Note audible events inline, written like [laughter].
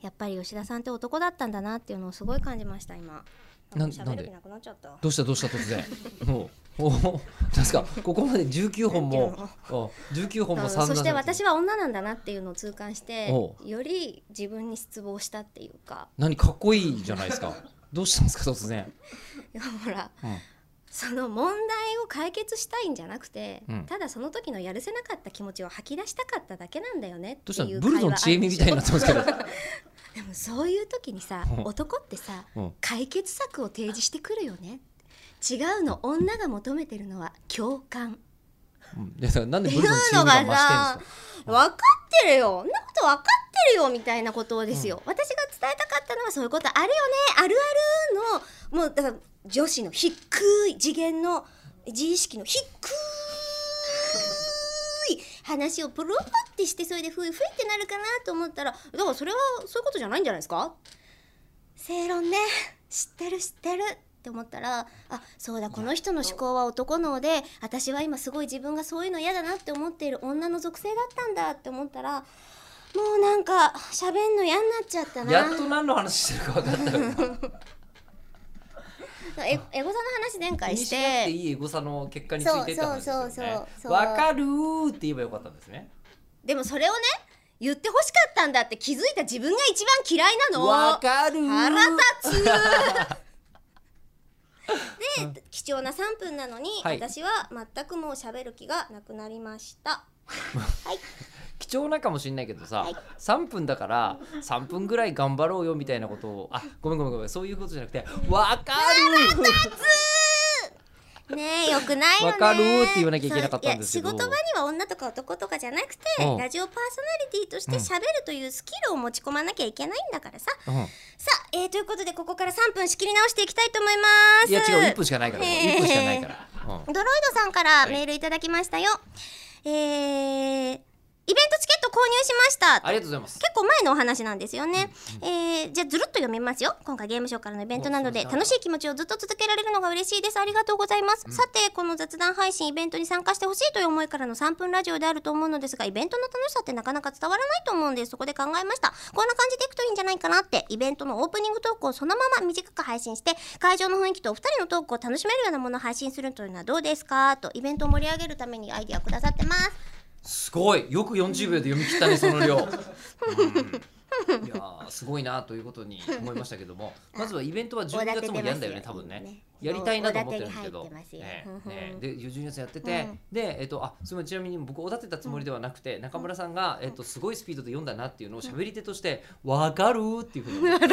やっぱり吉田さんって男だったんだなっていうのをすごい感じました今。なんなくなっちゃった。どうしたどうした突然？[laughs] もうおおですか？ここまで19本もお19本。もそして私はは女なんだなっていうのを痛感しておより自分に失望したっていうか。何かっこいいじゃないですか？どうしたんですか？突然、[laughs] いやほらうん。その問題を解決したいんじゃなくて、うん。ただその時のやるせなかった気持ちを吐き出したかっただけなんだよねっていうブルゾン知恵みみたいになってますけど、[laughs] でもそういう時にさうん。男ってさうん。解決策を提示してくるよね。違うの女が求めてるのは共感。うん。でさなんでブルゾン知恵のみが増分かってるよ。そんなこと分かってるよみたいなことですよ、私が伝えたかったのはそういうことあるよね。あるあるのもうだから女子の低い次元の自意識の低い話をプルンパってしてそれでふいふいってなるかなと思ったらだからそれはそういうことじゃないんじゃないですか？正論ね。知ってる知ってるって思ったらあそうだこの人の思考は男脳で私は今すごい自分がそういうの嫌だなって思っている女の属性だったんだって思ったらもうなんか喋んの嫌になっちゃったな。やっと何の話してるか分かったよ [laughs] えエゴサの話前気回してていいエゴサの結果についてって話ですよね。そうそうそうそう。わかるーって言えばよかったんですね。でもそれをね言ってほしかったんだって気づいた自分が一番嫌いなの。わかるー。腹立つ [laughs] で貴重な3分なのに、はい。私は全くもう喋る気がなくなりました。[laughs] はい貴重なかもしれないけどさ、はい。3分だから3分ぐらい頑張ろうよみたいなことをあごめんごめんごめんそういうことじゃなくてわかねえよくないよね。わかるって言わなきゃいけなかったんです仕事場には女とか男とかじゃなくてうん。ラジオパーソナリティとして喋るというスキルを持ち込まなきゃいけないんだからさ。る、うん、さあ、えー、ということでここから3分仕切り直していきたいと思います。いや違う1分しかないから、えー。1分しかないから、うん。ドロイドさんからい。メールいただきましたよ、えー入しました。ありがとうございます。結構前のお話なんですよね、えーじゃあずるっと読みますよ。今回ゲームショーからのイベントなので楽しい気持ちをずっと続けられるのが嬉しいです。ありがとうございます、さてこの雑談配信イベントに参加してほしいという思いからの3分ラジオであると思うのですがイベントの楽しさってなかなか伝わらないと思うんです。そこで考えました。こんな感じでいくといいんじゃないかなって。イベントのオープニングトークをそのまま短く配信して会場の雰囲気とお二人のトークを楽しめるようなものを配信するというのはどうですか？とイベントを盛り上げるためにアイディアをくださってますすごい。よく40秒で読み切ったねその量、うん、いやーすごいなということに思いましたけども。[laughs] まずはイベントは12月もやんだよね多分ね。やりたいなと思ってるんですけど。ね。で12月やってて、うん。でえっとあすみちなみに僕おだてたつもりではなくて、中村さんが、えっと、すごいスピードで読んだなっていうのを喋り手として「わかる?」っていうふうに思って